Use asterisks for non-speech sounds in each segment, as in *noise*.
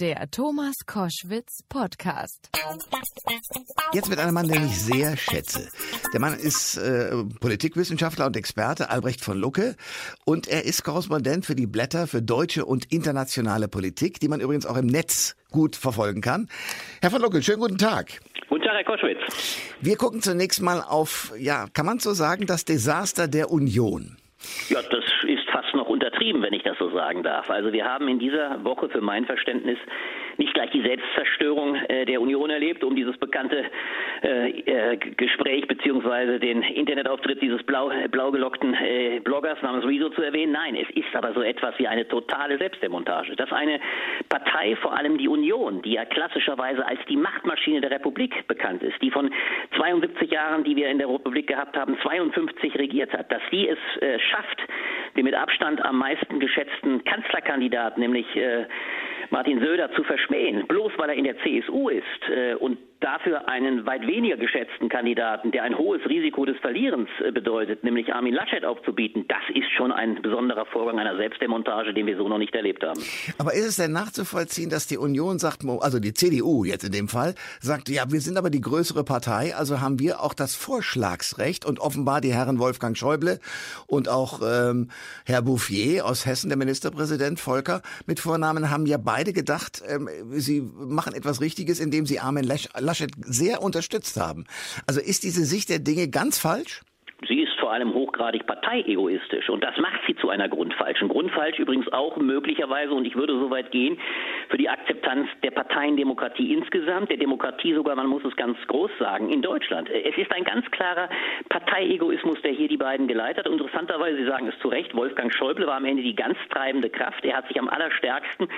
Der Thomas Koschwitz Podcast. Jetzt mit einem Mann, den ich sehr schätze. Der Mann ist äh, Politikwissenschaftler und Experte, Albrecht von Lucke. Und er ist Korrespondent für die Blätter für deutsche und internationale Politik, die man übrigens auch im Netz gut verfolgen kann. Herr von Lucke, schönen guten Tag. Guten Tag, Herr Koschwitz. Wir gucken zunächst mal auf, ja, kann man so sagen, das Desaster der Union. Ja, das ist fast noch untertrieben, wenn ich das so sagen darf. Also wir haben in dieser Woche für mein Verständnis nicht gleich die Selbstzerstörung äh, der Union erlebt, um dieses bekannte äh, äh, Gespräch beziehungsweise den Internetauftritt dieses blau, blau gelockten äh, Bloggers namens Rezo zu erwähnen. Nein, es ist aber so etwas wie eine totale Selbstdemontage. Dass eine Partei, vor allem die Union, die ja klassischerweise als die Machtmaschine der Republik bekannt ist, die von 72 Jahren, die wir in der Republik gehabt haben, 52 regiert hat, dass die es äh, schafft, den mit Abstand am meisten geschätzten Kanzlerkandidaten, nämlich äh, Martin Söder, zu verschmähen, bloß weil er in der CSU ist äh, und dafür einen weit weniger geschätzten Kandidaten, der ein hohes Risiko des Verlierens äh, bedeutet, nämlich Armin Laschet aufzubieten, das ist schon ein besonderer Vorgang einer Selbstdemontage, den wir so noch nicht erlebt haben. Aber ist es denn nachzuvollziehen, dass die Union sagt, also die CDU jetzt in dem Fall, sagt, ja, wir sind aber die größere Partei, also haben wir auch das Vorschlagsrecht und offenbar die Herren Wolfgang Schäuble und auch ähm, Herr Bouffier aus Hessen, der Ministerpräsident Volker mit Vornamen, haben ja beide gedacht, ähm, sie machen etwas Richtiges, indem sie Armin Laschet Laschet sehr unterstützt haben. Also ist diese Sicht der Dinge ganz falsch? Sie ist vor allem hochgradig parteiegoistisch und das macht sie zu einer Grundfalschen. Grundfalsch übrigens auch möglicherweise, und ich würde so weit gehen, für die Akzeptanz der Parteiendemokratie insgesamt, der Demokratie sogar, man muss es ganz groß sagen, in Deutschland. Es ist ein ganz klarer Parteiegoismus, der hier die beiden geleitet hat. Interessanterweise, Sie sagen es zu Recht, Wolfgang Schäuble war am Ende die ganz treibende Kraft. Er hat sich am allerstärksten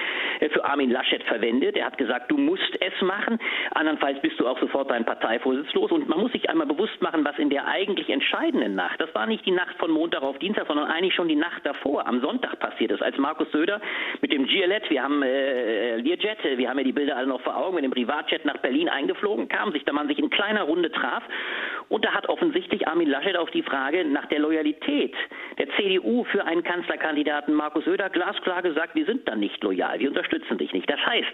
äh, für Armin Laschet verwendet. Er hat gesagt, du musst es machen, andernfalls bist du auch sofort dein Parteivorsitz los. Und man muss sich einmal bewusst machen, was in der eigentlich entscheidenden Nacht, das war nicht die Nacht von Montag auf Dienstag, sondern eigentlich schon die Nacht davor, am Sonntag passiert ist, als Markus Söder mit dem GLET, wir haben äh, Learjet, wir haben ja die Bilder alle noch vor Augen, mit dem Privatjet nach Berlin eingeflogen kam, sich da man sich in kleiner Runde traf und da hat offensichtlich Armin Laschet auf die Frage nach der Loyalität der CDU für einen Kanzlerkandidaten Markus Söder glasklar gesagt, wir sind dann nicht loyal, wir unterstützen dich nicht. Das heißt,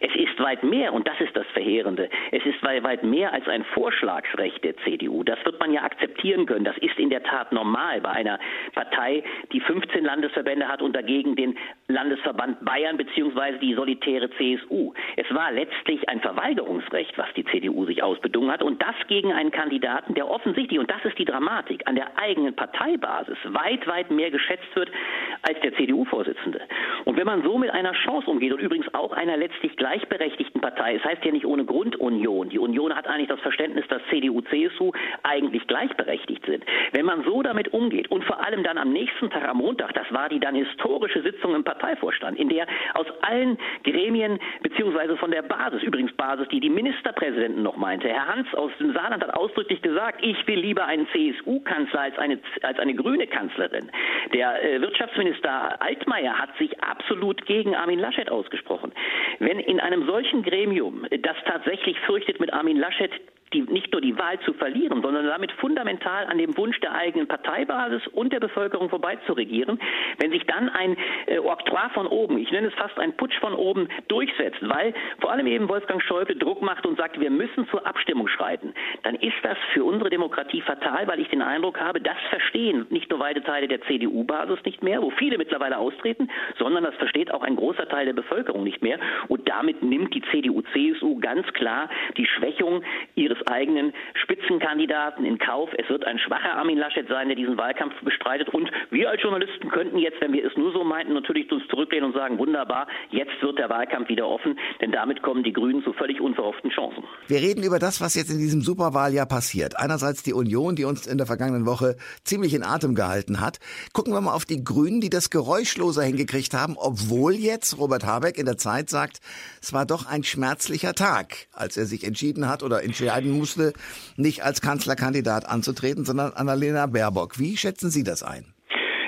es ist weit mehr, und das ist das Verheerende, es ist weit mehr als ein Vorschlagsrecht der CDU. Das wird man ja akzeptieren können. Das ist in der Tat normal bei einer Partei, die 15 Landesverbände hat und dagegen den Landesverband Bayern bzw. die solitäre CSU. Es war letztlich ein Verweigerungsrecht, was die CDU sich ausbedungen hat und das gegen einen Kandidaten, der offensichtlich, und das ist die Dramatik, an der eigenen Parteibasis weit, weit mehr geschätzt wird als der CDU-Vorsitzende. Und wenn man so mit einer Chance umgeht und übrigens auch einer letztlich gleichberechtigten Partei, es heißt ja nicht ohne Grundunion, die Union hat eigentlich das Verständnis, dass CDU, CSU eigentlich gleichberechtigt sind. Wenn man so damit umgeht und vor allem dann am nächsten Tag, am Montag, das war die dann historische Sitzung im Parteivorstand, in der aus allen Gremien beziehungsweise von der Basis, übrigens Basis, die die Ministerpräsidenten noch meinte, Herr Hans aus dem Saarland hat ausdrücklich gesagt, ich will lieber einen CSU-Kanzler als eine, als eine grüne Kanzlerin. Der äh, Wirtschaftsminister Altmaier hat sich absolut gegen Armin Laschet ausgesprochen. Wenn in einem solchen Gremium, das tatsächlich fürchtet, mit Armin Laschet die, nicht nur die Wahl zu verlieren, sondern damit fundamental an dem Wunsch der eigenen Parteibasis und der Bevölkerung vorbei zu regieren. Wenn sich dann ein äh, Oktroi von oben, ich nenne es fast ein Putsch von oben, durchsetzt, weil vor allem eben Wolfgang Schäuble Druck macht und sagt, wir müssen zur Abstimmung schreiten, dann ist das für unsere Demokratie fatal, weil ich den Eindruck habe, das verstehen nicht nur weite Teile der CDU-Basis nicht mehr, wo viele mittlerweile austreten, sondern das versteht auch ein großer Teil der Bevölkerung nicht mehr. Und damit nimmt die CDU-CSU ganz klar die Schwächung ihres eigenen Spitzenkandidaten in Kauf. Es wird ein schwacher Armin Laschet sein, der diesen Wahlkampf bestreitet. Und wir als Journalisten könnten jetzt, wenn wir es nur so meinten, natürlich uns zurücklehnen und sagen, wunderbar, jetzt wird der Wahlkampf wieder offen, denn damit kommen die Grünen zu völlig unverhofften Chancen. Wir reden über das, was jetzt in diesem Superwahljahr passiert. Einerseits die Union, die uns in der vergangenen Woche ziemlich in Atem gehalten hat. Gucken wir mal auf die Grünen, die das geräuschloser hingekriegt haben, obwohl jetzt Robert Habeck in der Zeit sagt, es war doch ein schmerzlicher Tag, als er sich entschieden hat oder entscheiden musste, nicht als Kanzlerkandidat anzutreten, sondern Annalena Baerbock. Wie schätzen Sie das ein?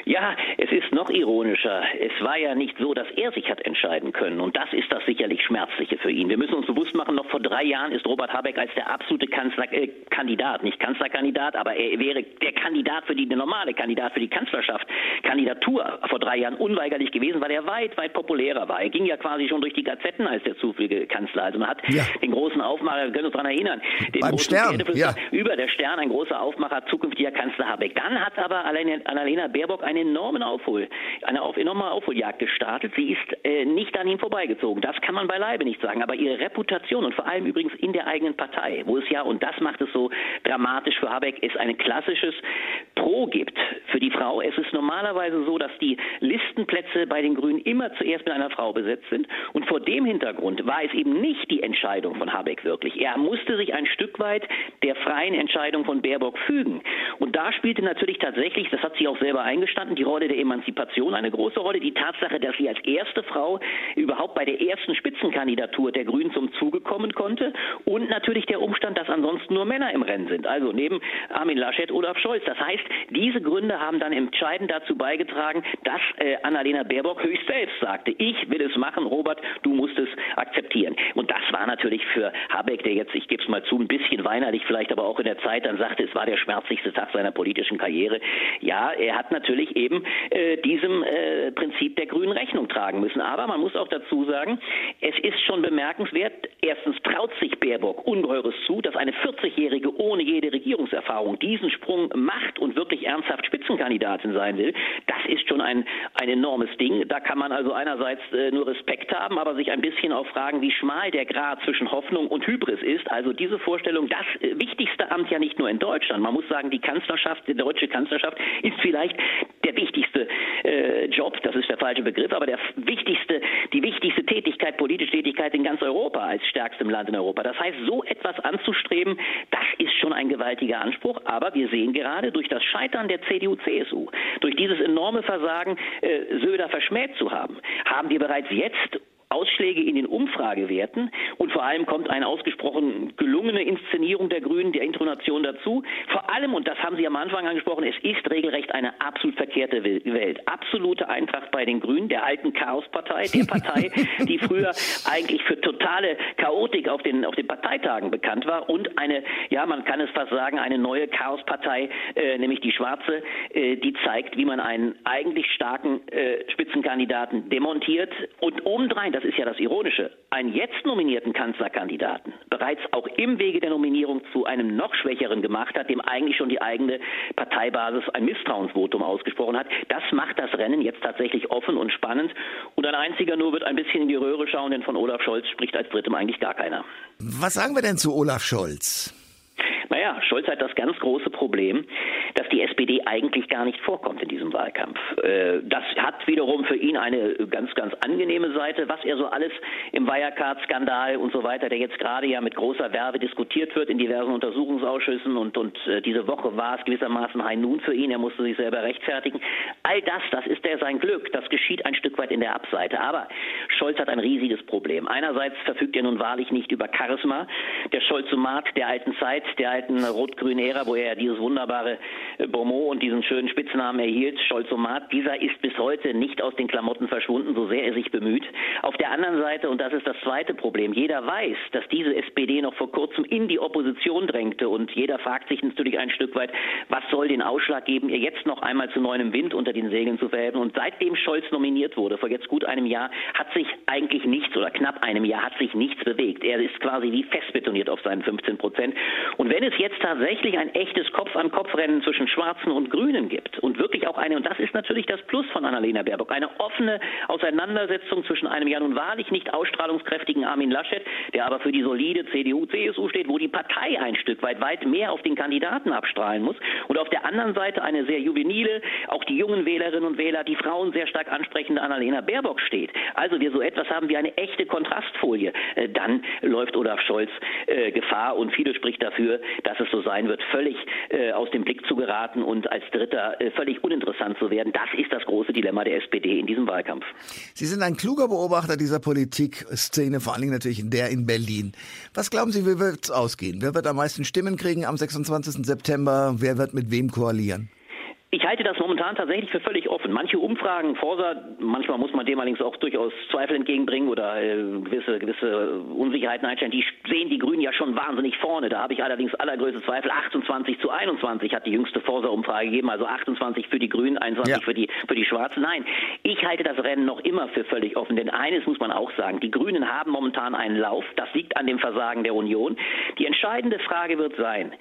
Ja, es ist noch ironischer. Es war ja nicht so, dass er sich hat entscheiden können. Und das ist das sicherlich Schmerzliche für ihn. Wir müssen uns bewusst machen, noch vor drei Jahren ist Robert Habeck als der absolute Kanzlerkandidat, äh, nicht Kanzlerkandidat, aber er wäre der Kandidat für die, der normale Kandidat für die Kanzlerschaft, Kandidatur vor drei Jahren unweigerlich gewesen, weil er weit, weit populärer war. Er ging ja quasi schon durch die Gazetten als der zufällige Kanzler. Also man hat ja. den großen Aufmacher, wir können uns daran erinnern, den Beim Stern, ja. über der Stern, ein großer Aufmacher, zukünftiger Kanzler Habeck. Dann hat aber Annalena Baerbock einen enormen Aufhol, eine auf, enorme Aufholjagd gestartet. Sie ist äh, nicht an ihm vorbeigezogen. Das kann man beileibe nicht sagen. Aber ihre Reputation und vor allem übrigens in der eigenen Partei, wo es ja, und das macht es so dramatisch für Habeck, es ein klassisches Pro gibt für die Frau. Es ist normalerweise so, dass die Listenplätze bei den Grünen immer zuerst mit einer Frau besetzt sind. Und vor dem Hintergrund war es eben nicht die Entscheidung von Habeck wirklich. Er musste sich ein Stück weit der freien Entscheidung von Baerbock fügen. Und da spielte natürlich tatsächlich, das hat sie auch selber eingestanden, die Rolle der Emanzipation eine große Rolle. Die Tatsache, dass sie als erste Frau überhaupt bei der ersten Spitzenkandidatur der Grünen zum Zuge kommen konnte. Und natürlich der Umstand, dass ansonsten nur Männer im Rennen sind. Also neben Armin Laschet, Olaf Scholz. Das heißt, diese Gründe haben dann entscheidend dazu beigetragen, dass äh, Annalena Baerbock höchst selbst sagte, ich will es machen, Robert, du musst es akzeptieren. Und das war natürlich für Habeck, der jetzt, ich gebe es mal zu, ein bisschen weinerlich vielleicht, aber auch in der Zeit dann sagte, es war der schmerzlichste Tag seiner politischen Karriere. Ja, er hat natürlich eben äh, diesem äh, Prinzip der Grünen Rechnung tragen müssen. Aber man muss auch dazu sagen, es ist schon bemerkenswert, erstens traut sich Baerbock Ungeheures zu, dass eine 40-Jährige ohne jede Regierungserfahrung diesen Sprung macht und wirklich ernsthaft Spitzenkandidatin sein will. Das ist schon ein, ein enormes Ding. Da kann man also einerseits äh, nur Respekt haben, aber sich ein bisschen auch fragen, wie schmal der Grad zwischen Hoffnung und Hybris ist. Also diese Vorstellung, das äh, wichtigste Amt ja nicht nur in Deutschland. Man muss sagen, die Kanzlerschaft, die deutsche Kanzlerschaft ist vielleicht der wichtigste äh, Job, das ist der falsche Begriff, aber der wichtigste, die wichtigste Tätigkeit, politische Tätigkeit in ganz Europa als stärkstem Land in Europa. Das heißt, so etwas anzustreben, das ist schon ein gewaltiger Anspruch. Aber wir sehen gerade durch das Scheitern der CDU-CSU, durch dieses enorme Versagen, äh, Söder verschmäht zu haben, haben wir bereits jetzt Ausschläge in den Umfragewerten und vor allem kommt eine ausgesprochen gelungene Inszenierung der Grünen, der Intonation dazu. Vor allem, und das haben Sie am Anfang angesprochen, es ist regelrecht eine absolut verkehrte Welt. Absolute Eintracht bei den Grünen, der alten Chaospartei, der Partei, *laughs* die früher eigentlich für totale Chaotik auf den, auf den Parteitagen bekannt war und eine, ja, man kann es fast sagen, eine neue Chaospartei, äh, nämlich die Schwarze, äh, die zeigt, wie man einen eigentlich starken äh, Spitzenkandidaten demontiert und obendrein, das das ist ja das Ironische, einen jetzt nominierten Kanzlerkandidaten bereits auch im Wege der Nominierung zu einem noch schwächeren gemacht hat, dem eigentlich schon die eigene Parteibasis ein Misstrauensvotum ausgesprochen hat. Das macht das Rennen jetzt tatsächlich offen und spannend. Und ein einziger nur wird ein bisschen in die Röhre schauen, denn von Olaf Scholz spricht als Drittem eigentlich gar keiner. Was sagen wir denn zu Olaf Scholz? Naja, Scholz hat das ganz große Problem, die SPD eigentlich gar nicht vorkommt in diesem Wahlkampf. Äh, das hat wiederum für ihn eine ganz, ganz angenehme Seite, was er so alles im Wirecard-Skandal und so weiter, der jetzt gerade ja mit großer Werbe diskutiert wird in diversen Untersuchungsausschüssen und, und äh, diese Woche war es gewissermaßen High Noon für ihn, er musste sich selber rechtfertigen. All das, das ist ja sein Glück, das geschieht ein Stück weit in der Abseite. Aber Scholz hat ein riesiges Problem. Einerseits verfügt er nun wahrlich nicht über Charisma, der Scholzomat der alten Zeit, der alten rot-grünen Ära, wo er dieses wunderbare äh, Beaumont und diesen schönen Spitznamen erhielt, Scholzomat, dieser ist bis heute nicht aus den Klamotten verschwunden, so sehr er sich bemüht. Auf der anderen Seite, und das ist das zweite Problem, jeder weiß, dass diese SPD noch vor kurzem in die Opposition drängte und jeder fragt sich natürlich ein Stück weit, was soll den Ausschlag geben, ihr jetzt noch einmal zu neuem Wind unter den Segeln zu verhelfen. Und seitdem Scholz nominiert wurde, vor jetzt gut einem Jahr, hat sich eigentlich nichts oder knapp einem Jahr hat sich nichts bewegt. Er ist quasi wie festbetoniert auf seinen 15 Prozent. Und wenn es jetzt tatsächlich ein echtes Kopf-an-Kopf-Rennen zwischen Schwarzen und Grünen gibt und wirklich auch eine, und das ist natürlich das Plus von Annalena Baerbock, eine offene Auseinandersetzung zwischen einem ja nun wahrlich nicht ausstrahlungskräftigen Armin Laschet, der aber für die solide CDU, CSU steht, wo die Partei ein Stück weit weit mehr auf den Kandidaten abstrahlen muss und auf der anderen Seite eine sehr juvenile, auch die jungen Wählerinnen und Wähler, die Frauen sehr stark ansprechende Annalena Baerbock steht. Also wir so etwas haben wie eine echte Kontrastfolie. Äh, dann läuft Olaf Scholz äh, Gefahr und viele spricht dafür, dass es so sein wird, völlig äh, aus dem Blick zu geraten und als Dritter völlig uninteressant zu werden. Das ist das große Dilemma der SPD in diesem Wahlkampf. Sie sind ein kluger Beobachter dieser Politikszene, vor allen Dingen natürlich in der in Berlin. Was glauben Sie, wie wird es ausgehen? Wer wird am meisten Stimmen kriegen am 26. September? Wer wird mit wem koalieren? Ich halte das momentan tatsächlich für völlig offen. Manche Umfragen, Forsa, manchmal muss man dem allerdings auch durchaus Zweifel entgegenbringen oder äh, gewisse, gewisse Unsicherheiten einstellen. Die sehen die Grünen ja schon wahnsinnig vorne. Da habe ich allerdings allergrößte Zweifel. 28 zu 21 hat die jüngste Forsa-Umfrage gegeben, also 28 für die Grünen, 21 ja. für die für die Schwarzen. Nein, ich halte das Rennen noch immer für völlig offen. Denn eines muss man auch sagen: Die Grünen haben momentan einen Lauf. Das liegt an dem Versagen der Union. Die entscheidende Frage wird sein: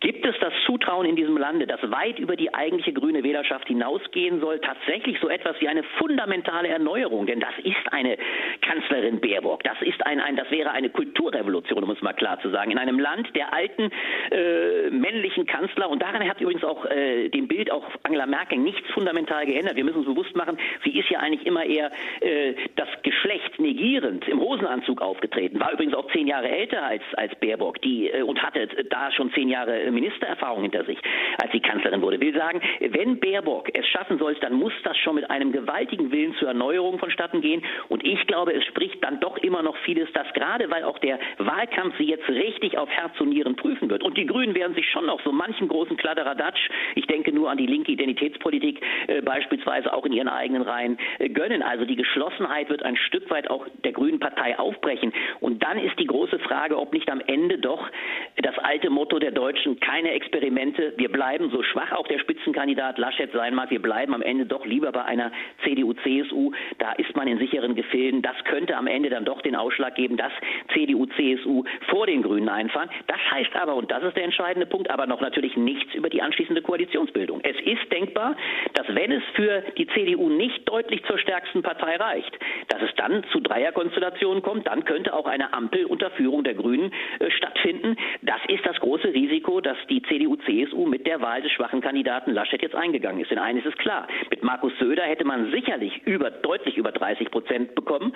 Gibt es das Zutrauen in diesem Lande, das weit über die eigentliche grüne Wählerschaft hinausgehen soll, tatsächlich so etwas wie eine fundamentale Erneuerung? Denn das ist eine Kanzlerin Baerbock, das ist ein, ein das wäre eine Kulturrevolution, um es mal klar zu sagen, in einem Land der alten äh, männlichen Kanzler. Und daran hat übrigens auch äh, dem Bild auch Angela Merkel nichts fundamental geändert. Wir müssen uns bewusst machen, sie ist ja eigentlich immer eher äh, das Geschlecht negierend im Hosenanzug aufgetreten, war übrigens auch zehn Jahre älter als, als Baerbock die, äh, und hatte da schon zehn Jahre Ministererfahrung hinter sich, als sie Kanzlerin wurde. Will sagen, wenn Baerbock es schaffen soll, dann muss das schon mit einem gewaltigen Willen zur Erneuerung vonstatten gehen. Und ich glaube, es spricht dann doch immer noch vieles, dass gerade weil auch der Wahlkampf sie jetzt richtig auf Herz und Nieren prüfen wird. Und die Grünen werden sich schon noch so manchen großen Kladderadatsch, ich denke nur an die linke Identitätspolitik, äh, beispielsweise auch in ihren eigenen Reihen, äh, gönnen. Also die Geschlossenheit wird ein Stück weit auch der Grünen Partei aufbrechen. Und dann ist die große Frage, ob nicht am Ende doch das alte Motto der Deutschen keine Experimente. Wir bleiben so schwach auch der Spitzenkandidat Laschet sein mag. Wir bleiben am Ende doch lieber bei einer CDU-CSU. Da ist man in sicheren Gefilden. Das könnte am Ende dann doch den Ausschlag geben, dass CDU-CSU vor den Grünen einfahren. Das heißt aber, und das ist der entscheidende Punkt, aber noch natürlich nichts über die anschließende Koalitionsbildung. Es ist denkbar, dass wenn es für die CDU nicht deutlich zur stärksten Partei reicht, dass es dann zu Dreierkonstellationen kommt, dann könnte auch eine Ampel unter Führung der Grünen äh, stattfinden. Das ist das große Risiko, dass die CDU-CSU mit der Wahl des schwachen Kandidaten Laschet jetzt eingegangen ist. Denn eines ist klar, mit Markus Söder hätte man sicherlich über, deutlich über 30 Prozent bekommen.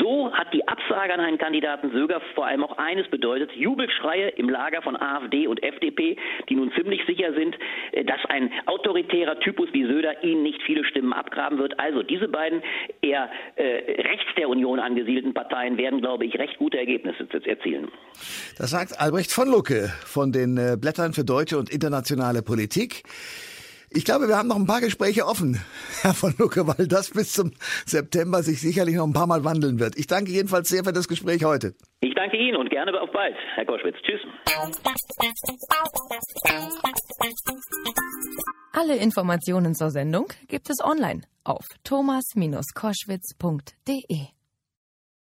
So hat die Absage an einen Kandidaten Söger vor allem auch eines bedeutet, Jubelschreie im Lager von AfD und FDP, die nun ziemlich sicher sind, äh, dass ein autoritärer Typus wie Söder ihnen nicht viele Stimmen abgraben wird. Also diese beiden eher äh, rechts der Union angesiedelten Parteien werden, glaube ich, recht gute Ergebnisse erzielen. Das sagt Albrecht von Lucke von den äh, Blättern für deutsche und internationale Politik. Ich glaube, wir haben noch ein paar Gespräche offen, *laughs* Herr von Lucke, weil das bis zum September sich sicherlich noch ein paar Mal wandeln wird. Ich danke jedenfalls sehr für das Gespräch heute. Ich danke Ihnen und gerne auf bald, Herr Koschwitz. Tschüss. Alle Informationen zur Sendung gibt es online auf thomas-koschwitz.de.